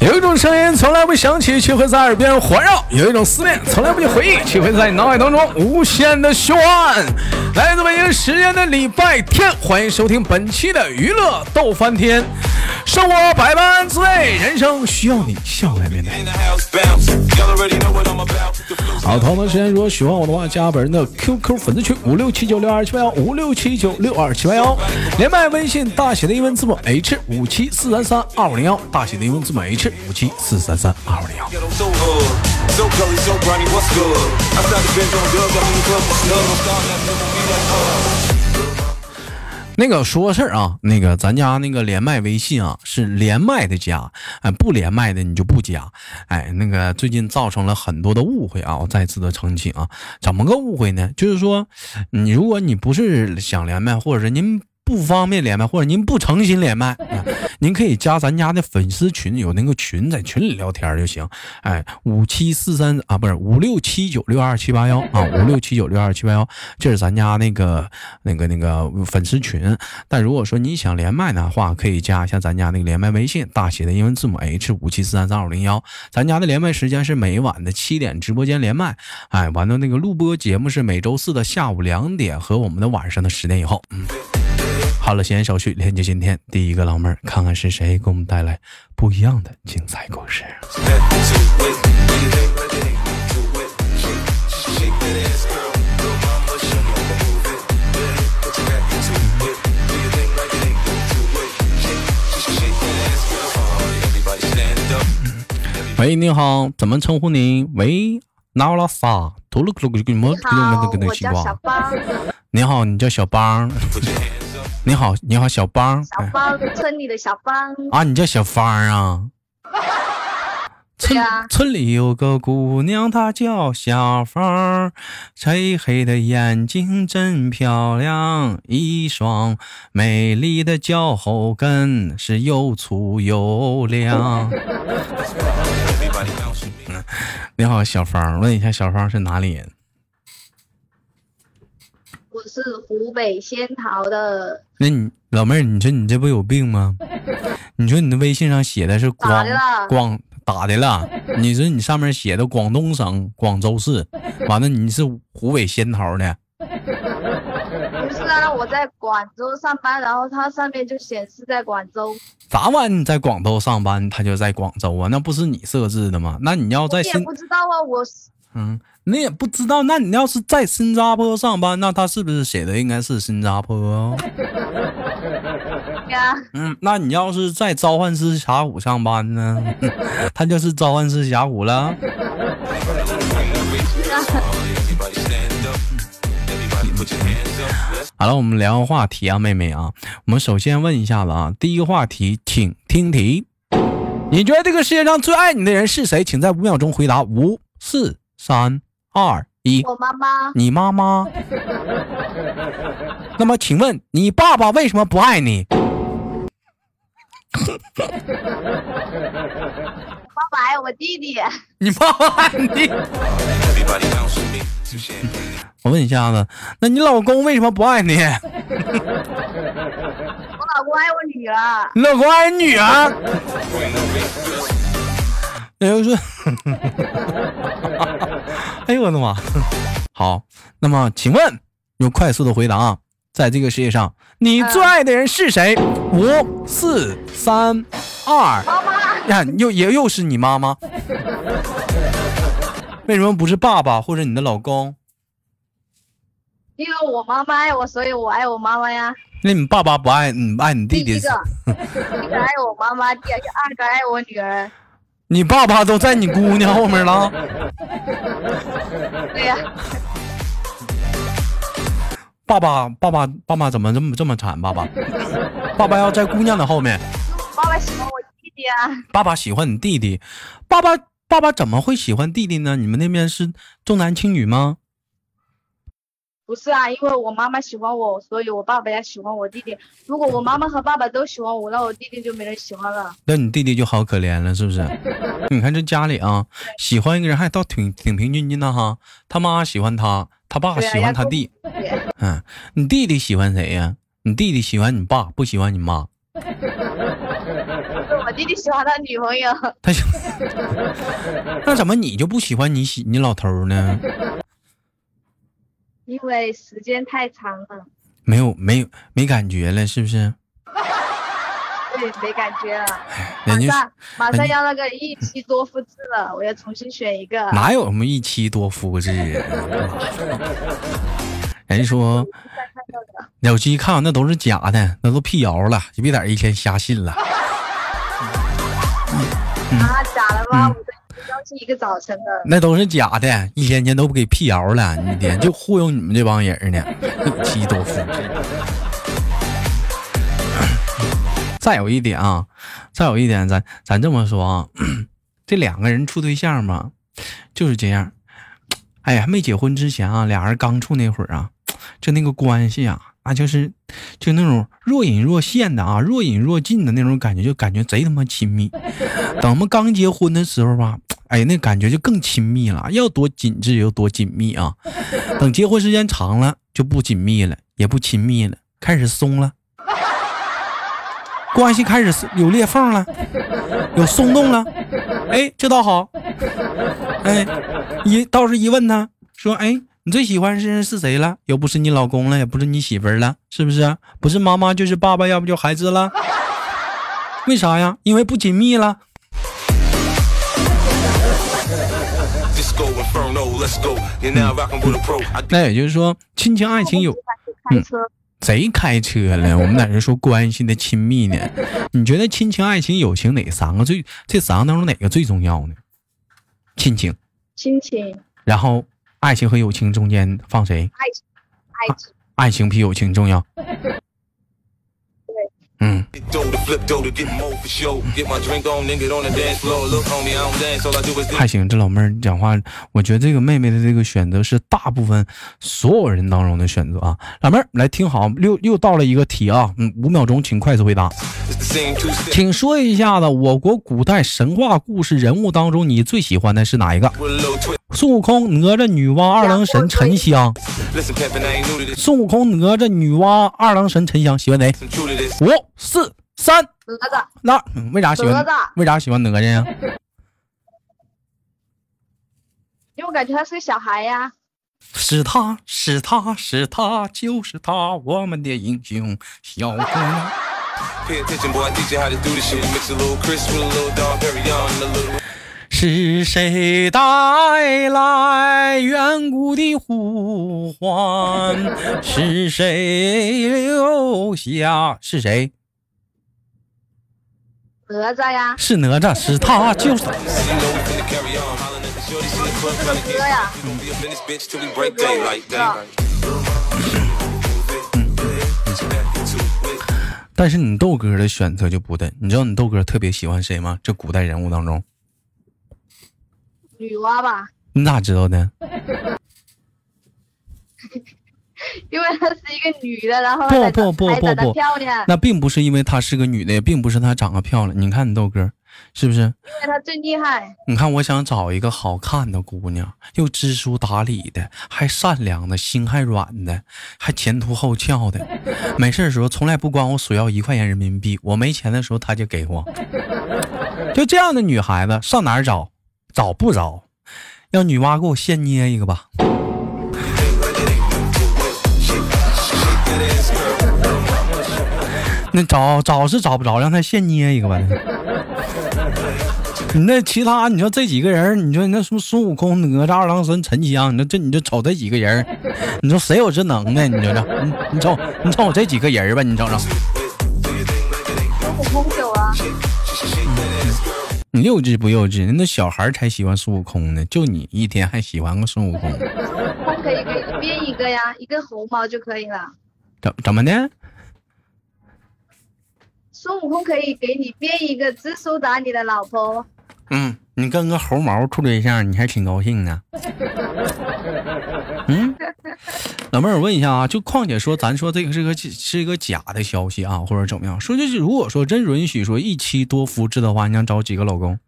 有一种声音从来不响起，却会在耳边环绕；有一种思念从来不去回忆，却会在脑海当中无限的循环。来自北京时间的礼拜天，欢迎收听本期的娱乐逗翻天。生活百般滋味，人生需要你笑来面对。好，同样时间，如果喜欢我的话，加本人的 QQ 粉丝群五六七九六二七八幺五六七九六二七八幺，连麦微信大写的英文字母 H 五七四三三二五零幺，大写的英文字母 H 五七四三三二五零幺。那个说个事儿啊，那个咱家那个连麦微信啊是连麦的加，哎，不连麦的你就不加，哎，那个最近造成了很多的误会啊，我再次的澄清啊，怎么个误会呢？就是说，你如果你不是想连麦，或者是您不方便连麦，或者您不诚心连麦，您可以加咱家的粉丝群，有那个群，在群里聊天就行。哎，五七四三啊，不是五六七九六二七八幺啊，五六七九六二七八幺，这是咱家那个那个那个粉丝群。但如果说你想连麦的话，可以加一下咱家那个连麦微信，大写的英文字母 H 五七四三三五零幺。咱家的连麦时间是每晚的七点直播间连麦，哎，完了那个录播节目是每周四的下午两点和我们的晚上的十点以后。嗯，好了，闲言少叙，连接今天第一个老妹儿，看看是谁给我们带来不一样的精彩故事。喂，你好，怎么称呼您？喂，拿我拉萨，吐鲁克鲁克鲁，你好，我叫小邦。你好，你叫小邦。你好，你好，小邦。哎小邦，村里的小邦。啊，你叫小芳啊？村啊村里有个姑娘，她叫小芳，黑黑的眼睛真漂亮，一双美丽的脚后跟是又粗又亮。你好，小芳，问一下，小芳是哪里人？我是湖北仙桃的，那你老妹儿，你说你这不有病吗？你说你的微信上写的是咋广广打的了？你说你上面写的广东省广州市，完了你是湖北仙桃的，不是啊，我在广州上班，然后它上面就显示在广州。咋玩意？你在广州上班，它就在广州啊？那不是你设置的吗？那你要在新你也不知道啊，我是嗯，你也不知道，那你要是在新加坡上班，那他是不是写的应该是新加坡 嗯，那你要是在召唤师峡谷上班呢，他就是召唤师峡谷了。好了，我们聊个话题啊，妹妹啊，我们首先问一下子啊，第一个话题，请听题。你觉得这个世界上最爱你的人是谁？请在五秒钟回答。五、四、三、二、一。我妈妈，你妈妈。那么，请问你爸爸为什么不爱你？爸爸爱我弟弟，你爸爸爱你.我问一下子，那你老公为什么不爱你？我老公爱我女儿。你老公爱你女儿？那就是，哎呦我的妈！好，那么请问，用快速的回答啊，在这个世界上，你最爱的人是谁？五、四、三、二，妈妈，呀，又也又是你妈妈？为什么不是爸爸或者你的老公？因为我妈妈爱我，所以我爱我妈妈呀。那你爸爸不爱你爱你弟弟第一个，第一个爱我妈妈，第二个爱我女儿。你爸爸都在你姑娘后面了。对呀、爸爸，爸爸，爸爸怎么这么这么惨？爸爸，爸爸要在姑娘的后面。爸爸喜欢我弟弟啊。爸爸喜欢你弟弟，爸爸，爸爸怎么会喜欢弟弟呢？你们那边是重男轻女吗？不是啊，因为我妈妈喜欢我，所以我爸爸也喜欢我弟弟。如果我妈妈和爸爸都喜欢我，那我弟弟就没人喜欢了。那你弟弟就好可怜了，是不是？你看这家里啊，喜欢一个人还倒挺挺平均均的哈。他妈喜欢他，他爸喜欢他弟。嗯，你弟弟喜欢谁呀？你弟弟喜欢你爸，不喜欢你妈。我弟弟喜欢他女朋友，他喜，那怎么你就不喜欢你喜你老头儿呢？因为时间太长了，没有没有没感觉了，是不是？对，没感觉了。人家马上马上要那个一妻多夫制了，我要重新选一个。哪有什么一妻多夫制啊？人家说有机看那都是假的，那都辟谣了，就别在这一天瞎信了。啊，假的吗？我都相信一个早晨的。那都是假的，一天天都不给辟谣了，一天就忽悠你们这帮人呢，一妻多夫。再有一点啊，再有一点，咱咱这么说啊，这两个人处对象吧，就是这样。哎呀，没结婚之前啊，俩人刚处那会儿啊，就那个关系啊，那就是就那种若隐若现的啊，若隐若近的那种感觉，就感觉贼他妈亲密。等我们刚结婚的时候吧，哎，那感觉就更亲密了，要多紧致有多紧密啊。等结婚时间长了，就不紧密了，也不亲密了，开始松了，关系开始有裂缝了，有松动了。哎，这倒好。哎，一倒是一问他说，哎，你最喜欢是是谁了？又不是你老公了，也不是你媳妇儿了，是不是？不是妈妈就是爸爸，要不就孩子了。为啥呀？因为不紧密了。那也就是说，亲情爱情有谁开车了？我们在这说关系的亲密呢？你觉得亲情、爱情、友情哪三个最？这三个当中哪个最重要呢？亲情，亲情、然后爱情和友情中间放谁？爱情、爱情。爱情比友情重要。嗯，还行，这老妹儿讲话，我觉得这个妹妹的这个选择是大部分所有人当中的选择啊。老妹儿，来听好，又又到了一个题啊，嗯，五秒钟，请快速回答。请说一下子，我国古代神话故事人物当中，你最喜欢的是哪一个？孙悟空、哪吒、女娲、二郎神、沉香。孙悟空、哪吒、女娲、二郎神、沉香，喜欢谁.五、四、三，哪吒，那嗯为啥喜欢哪吒？为啥喜欢哪吒呀？因为我感觉他是个小孩呀。是他是他是他就是他，我们的英雄小姑娘。是谁带来远古的呼唤？是谁留下？是谁？哪吒呀？是哪吒是他就是他。但是你豆哥的选择就不对你知道你豆哥特别喜欢谁吗？这古代人物当中。女娲吧，你咋知道的？因为她是一个女的，然后不不不不不漂亮，那并不是因为她是个女的，也并不是她长得漂亮。你看你豆哥是不是？因为她最厉害。你看，我想找一个好看的姑娘，又知书达理的，还善良的，心还软的，还前凸后翘的。没事的时候从来不管我索要一块钱人民币，我没钱的时候她就给我。就这样的女孩子上哪儿找？找不着。让女娲给我现捏一个吧。那找找是找不着，让他现捏一个吧。你那其他，你说这几个人，你说那什么孙悟空、哪吒、二郎神、沉香，你说这你就瞅这几个人，你说谁有这能耐？你瞅瞅，你你瞅你瞅我这几个人吧，你瞅瞅，孙悟空有啊，你幼稚不幼稚？那小孩才喜欢孙悟空呢，就你一天还喜欢个孙悟空，孙悟空可以给你编一个呀，一个猴毛就可以了。怎怎么的？孙悟空可以给你编一个知书达理的老婆。嗯，你跟个猴毛处对象，你还挺高兴呢。嗯，老妹儿，我问一下啊，就况且说，咱说这个是个是一个假的消息啊，或者怎么样？说就是如果说真允许说一妻多夫制的话，你想找几个老公？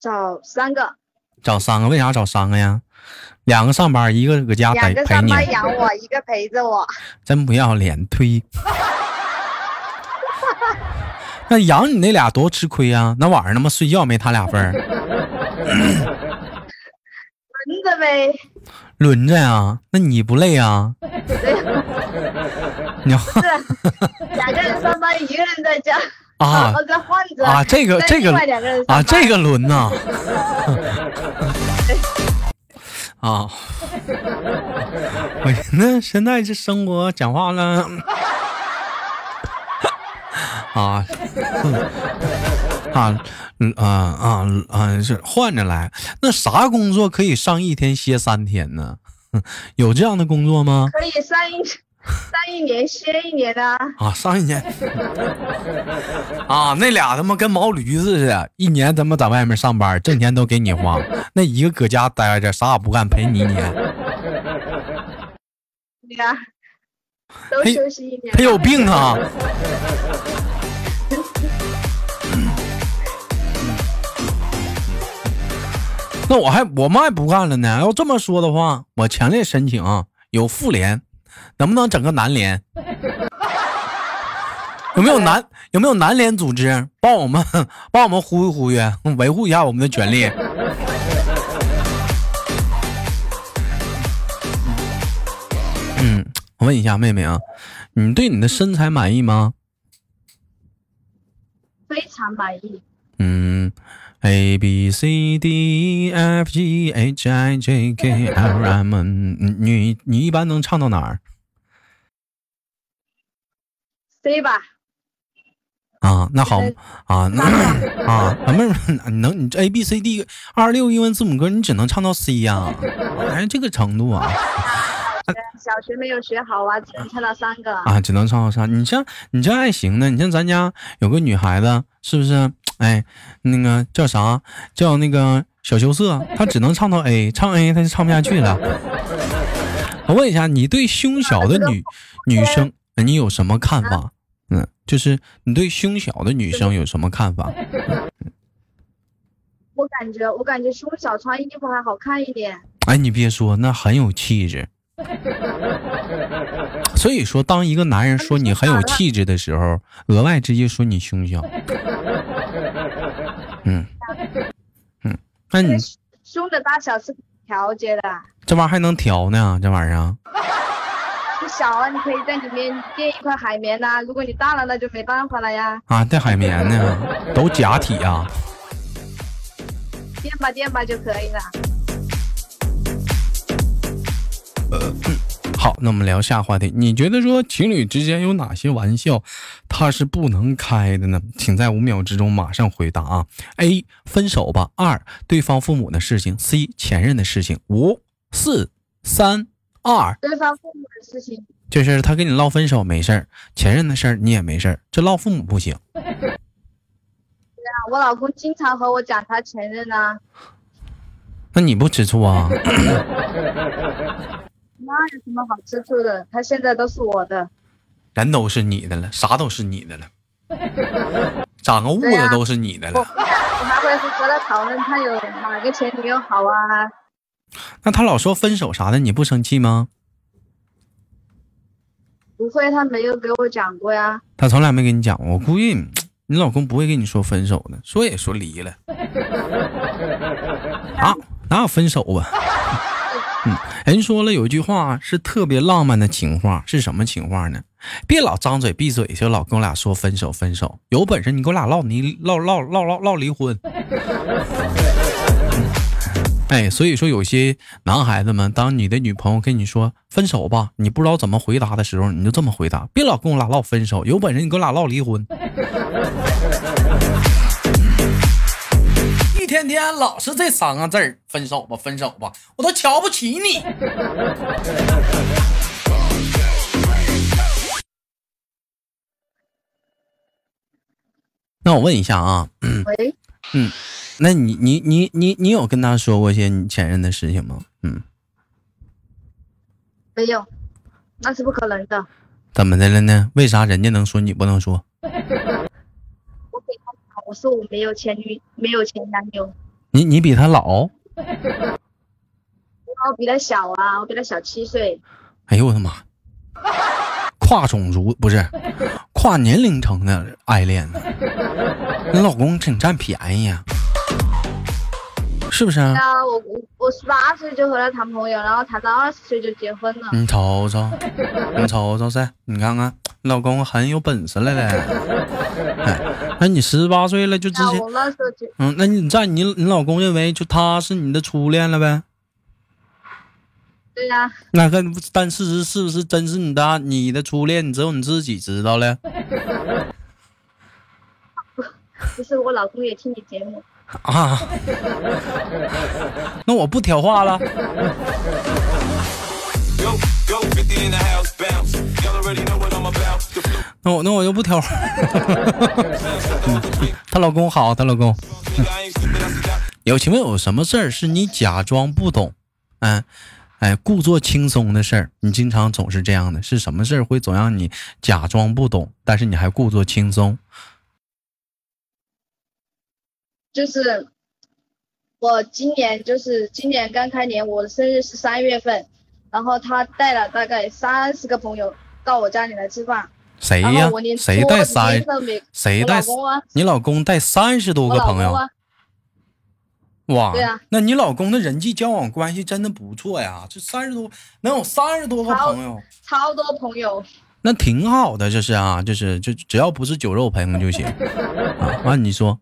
找三个，找三个？为啥找三个呀？两个上班，一个搁家陪陪你，个上班养我，一个陪着我。真不要脸，推。那养你那俩多吃亏啊！那晚上他妈睡觉没他俩份儿，轮 着呗，轮着呀？那你不累啊？你两个人上班，一个人在家，啊。然后再换着。啊，这个这个两个人啊，这个轮呐，啊，我那现在这生活讲话了，啊，啊，嗯啊啊啊，是换着来。那啥工作可以上一天歇三天呢？有这样的工作吗？可以上一上一年歇一年的啊。啊，上一年啊，那俩他妈跟毛驴似的，一年他妈在外面上班，挣钱都给你花，那一个搁家待着，啥也不干，陪你一年，对呀，都休息一年。他有病啊！那我还我们还不干了呢。要这么说的话，我强烈申请啊，有妇联，能不能整个男联？有没有男有没有男联组织帮我们帮我们呼吁呼吁，维护一下我们的权利？嗯，我问一下妹妹啊，你对你的身材满意吗？非常满意。嗯，A B C D E F G H I J K L M N，嗯你你一般能唱到哪儿 C 吧，啊？那好呃啊，那啊，老妹儿，你能你这 A B C D 二六英文字母歌，你只能唱到 C 呀、哎，这个程度啊 小学没有学好啊，只能唱到三个。啊，只能唱到三。你像你这还行呢，你像咱家有个女孩子，是不是？哎，那个叫啥？叫那个小羞涩，他只能唱到 A，唱 A 他就唱不下去了。我问一下，你对胸小的女 女生，呃你有什么看法？嗯，就是你对胸小的女生有什么看法？我感觉，我感觉胸小穿衣服还好看一点。哎，你别说，那很有气质。所以说，当一个男人说你很有气质的时候，额外直接说你胸小。嗯嗯，那你胸的大小是可以调节的，这玩意儿还能调呢？这玩意儿啊你小啊，你可以在里面垫一块海绵呐、如果你大了，那就没办法了呀。啊，带海绵呢，都假体啊。垫吧垫吧就可以了。那我们聊下话题。你觉得说情侣之间有哪些玩笑，他是不能开的呢？请在五秒之中马上回答啊！A. 分手吧。二.对方父母的事情。C. 前任的事情。五、四、三、二，对方父母的事情，这事儿他跟你唠分手没事儿，前任的事儿你也没事儿，这唠父母不行。对啊我老公经常和我讲他前任啊，那你不吃醋啊？那有什么好吃醋的？他现在都是我的。人都是你的了，啥都是你的了，长个痦子都是你的我了。我还会和他讨论他有哪个前女友好啊？那他老说分手啥的，你不生气吗？不会，他没有给我讲过呀。他从来没跟你讲过，我估计你老公不会跟你说分手的，说也说离了。啊，哪有分手啊？人说了有一句话是特别浪漫的情话，是什么情话呢？别老张嘴闭嘴就老跟我俩说分手分手，有本事你给我俩唠离唠唠唠唠唠离婚。哎，所以说有些男孩子们，当你的女朋友跟你说分手吧，你不知道怎么回答的时候，你就这么回答：别老跟我俩唠分手，有本事你跟我俩唠离婚。天天老是这三个字儿，分手吧，分手吧，我都瞧不起你。那我问一下啊，嗯，那你你你你你有跟他说过一些你前任的事情吗？嗯，没有，那是不可能的。怎么的了呢？为啥人家能说你不能说？我说我没有前女，没有前男友，你你比他老？我比他小啊，我比他小七岁。哎呦我的妈！跨种族不是跨年龄层的爱恋呢？你老公挺占便宜呀、是不是啊？啊，我十八岁就和他谈朋友，然后谈到二十岁就结婚了。你瞅瞅，你瞅瞅噻，你看看，你老公很有本事了嘞。哎，那你十八岁了就之前，那我那时候就嗯，那你在你你老公认为就他是你的初恋了呗？对呀、那个，但事实是不是真是你的啊？你的初恋，只有你自己知道了不是我老公也听你节目，啊。那我不挑话了。那我那我就不挑他 老公好她老公。有请问有什么事儿是你假装不懂？哎哎故作轻松的事儿你经常总是这样的是什么事儿会总让你假装不懂但是你还故作轻松？就是我今年就是今年刚开年，我的生日是三月份，然后他带了大概三十个朋友到我家里来吃饭，谁呀？谁带三谁带你老公带三十多个朋友？啊，哇，对啊那你老公的人际交往关系真的不错呀，这三十多能有三十多个朋友，超多朋友，那挺好的，这是啊，就是就只要不是酒肉朋友就行 啊。完、你说，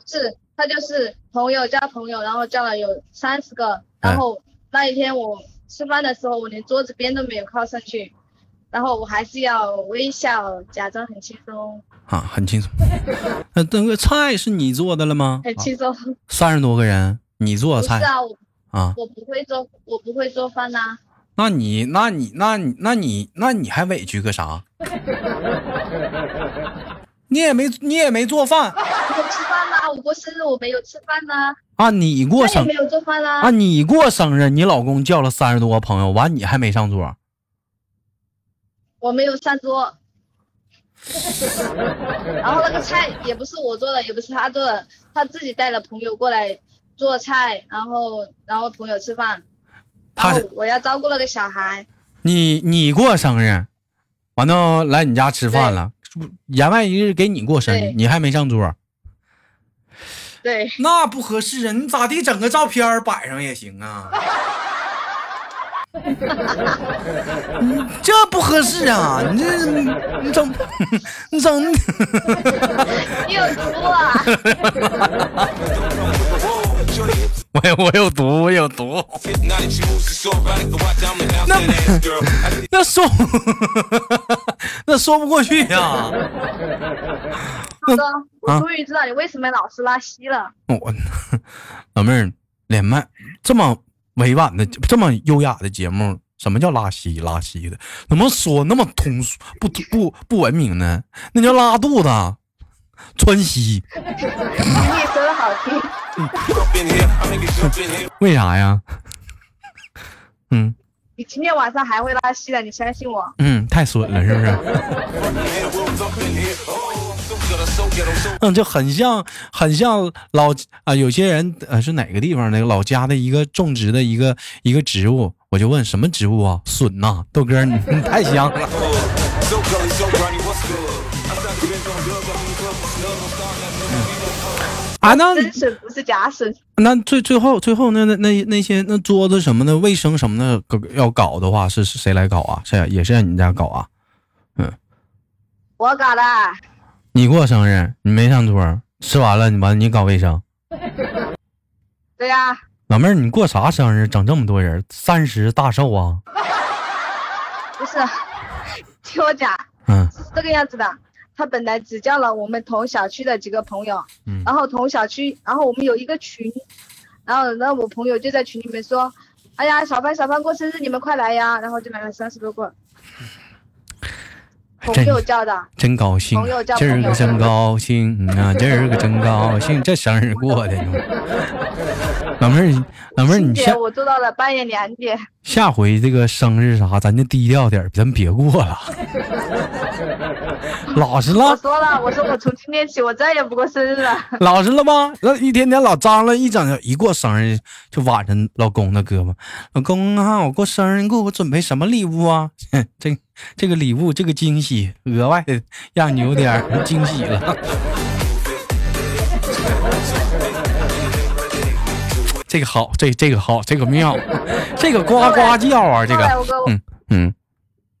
不是他就是朋友加朋友，然后叫了有三十个，哎然后那一天我吃饭的时候，我连桌子边都没有靠上去，然后我还是要微笑，假装很轻松，啊，很轻松。那那个菜是你做的了吗？很轻松。三十多个人，你做的菜是啊，我啊？我不会做，我不会做饭呐、那你那你那你那你那你还委屈个啥？你也没你也没做饭我吃饭啦，我过生日我没有吃饭呢、啊？你过生没有做饭啦、啊？你过生日，你老公叫了三十多个朋友，完你还没上桌？我没有上桌。然后那个菜也不是我做的，也不是他做的，他自己带了朋友过来做菜，然后然后朋友吃饭，他然后我要照顾那个小孩，你你过生日，完了来你家吃饭了，言外之意给你过生日，你还没上桌，对，那不合适啊！你咋地整个照片摆上也行啊。你 这不合适啊！你这你整你整，你有毒啊！我有我有毒，我有毒。那说那说不过去呀、大哥，啊我终于知道你为什么老是拉稀了。我老妹儿连麦这么委婉的、这么优雅的节目，什么叫拉稀拉稀的？怎么说那么通俗不不不文明呢？那叫拉肚子，窜稀。你说的好听. 为啥呀？嗯你今天晚上还会拉稀的，你相信我。嗯，太损了，是不是. Oh, 嗯，就很像，很像老啊、有些人呃是哪个地方的老家的一个种植的一个一个植物，我就问什么植物啊？笋呐、豆哥，你你太香了。啊，那真是不是假笋，那最最后最后那那那那些那桌子什么的卫生什么的要搞的话，是是谁来搞啊？是也是让你家搞啊？嗯我搞的。你过生日你没上桌，吃完了你完你搞卫生，对呀、老妹儿你过啥生日整这么多人？三十大寿啊？不是，听我讲，嗯是这个样子的。他本来只叫了我们同小区的几个朋友，嗯然后同小区，然后我们有一个群，然后那我朋友就在群里面说，哎呀，小潘小潘过生日，你们快来呀！然后就来了三十多个，朋友叫的，真高兴朋友，叫今儿个真高兴啊，今儿个真高兴，这生日过的。老妹儿，老妹儿，你下我做到了半夜两点。下回这个生日啥，咱就低调点儿，咱别过了。老实了我，说了，我说我从今天起我再也不过生日了。老实了吧？那一天天老张了，一整一过生日就挽着老公的胳膊，老公啊，我过生日，你给我准备什么礼物啊？这这个礼物，这个惊喜，额外的让你有点惊喜了。这个好，这这个好，这个妙，这个呱呱叫啊，这个，嗯嗯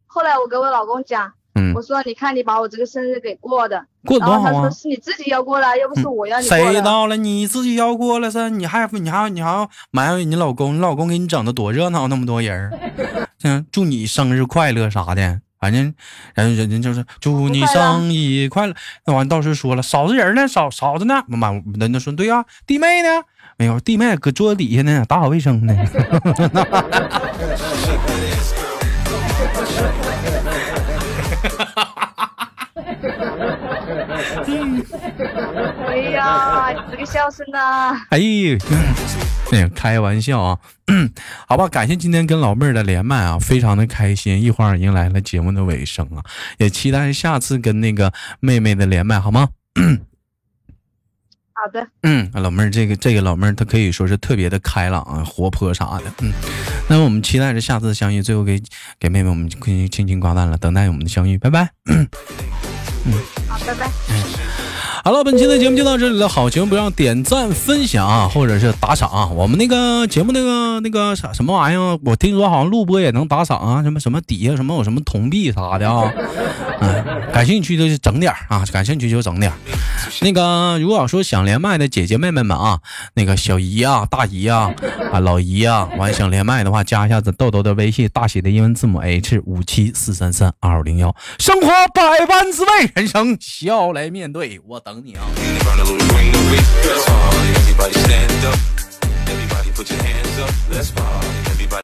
后来我跟我老公讲，嗯我，说你看你把我这个生日给过的，过得多好啊他说！是你自己要过了，又不是我要你。谁到了你自己要过了噻？你还你还你还要埋怨你老公？你老公给你整的多热闹，那么多人，嗯，祝你生日快乐啥的。反正，然后人家就是祝你生日快乐。那完到时候说了，嫂子人呢？嫂嫂子呢？妈，人家说对呀、弟妹呢？没有，弟妹搁桌子底下呢，打扫卫生呢。哎呀，你这个笑声啊！哎呦，哎呀，开玩笑啊，好吧，感谢今天跟老妹儿的连麦啊，非常的开心。一会儿迎来了节目的尾声啊，也期待下次跟那个妹妹的连麦，好吗？好的，嗯，老妹儿，这个这个老妹儿她可以说是特别的开朗啊，活泼啥的。嗯，那么我们期待着下次的相遇，最后给给妹妹我们轻轻挂断了，等待我们的相遇，拜拜。嗯好，拜拜。好了，本期的节目就到这里了。好节目不要点赞、分享啊，或者是打赏啊。我们那个节目那个那个啥什么玩意儿，我听说好像录播也能打赏啊，什么什么底下什么有什么铜币啥的啊。嗯，感兴趣的就整点儿啊，感兴趣就整点儿。那个，如果说想连麦的姐姐妹妹们啊，那个小姨啊、大姨啊、啊老姨啊，完想连麦的话，加一下子豆豆的微信，大写的英文字母 H 五七四三三二五零幺。生活百般滋味，人生笑来面对，我等你啊。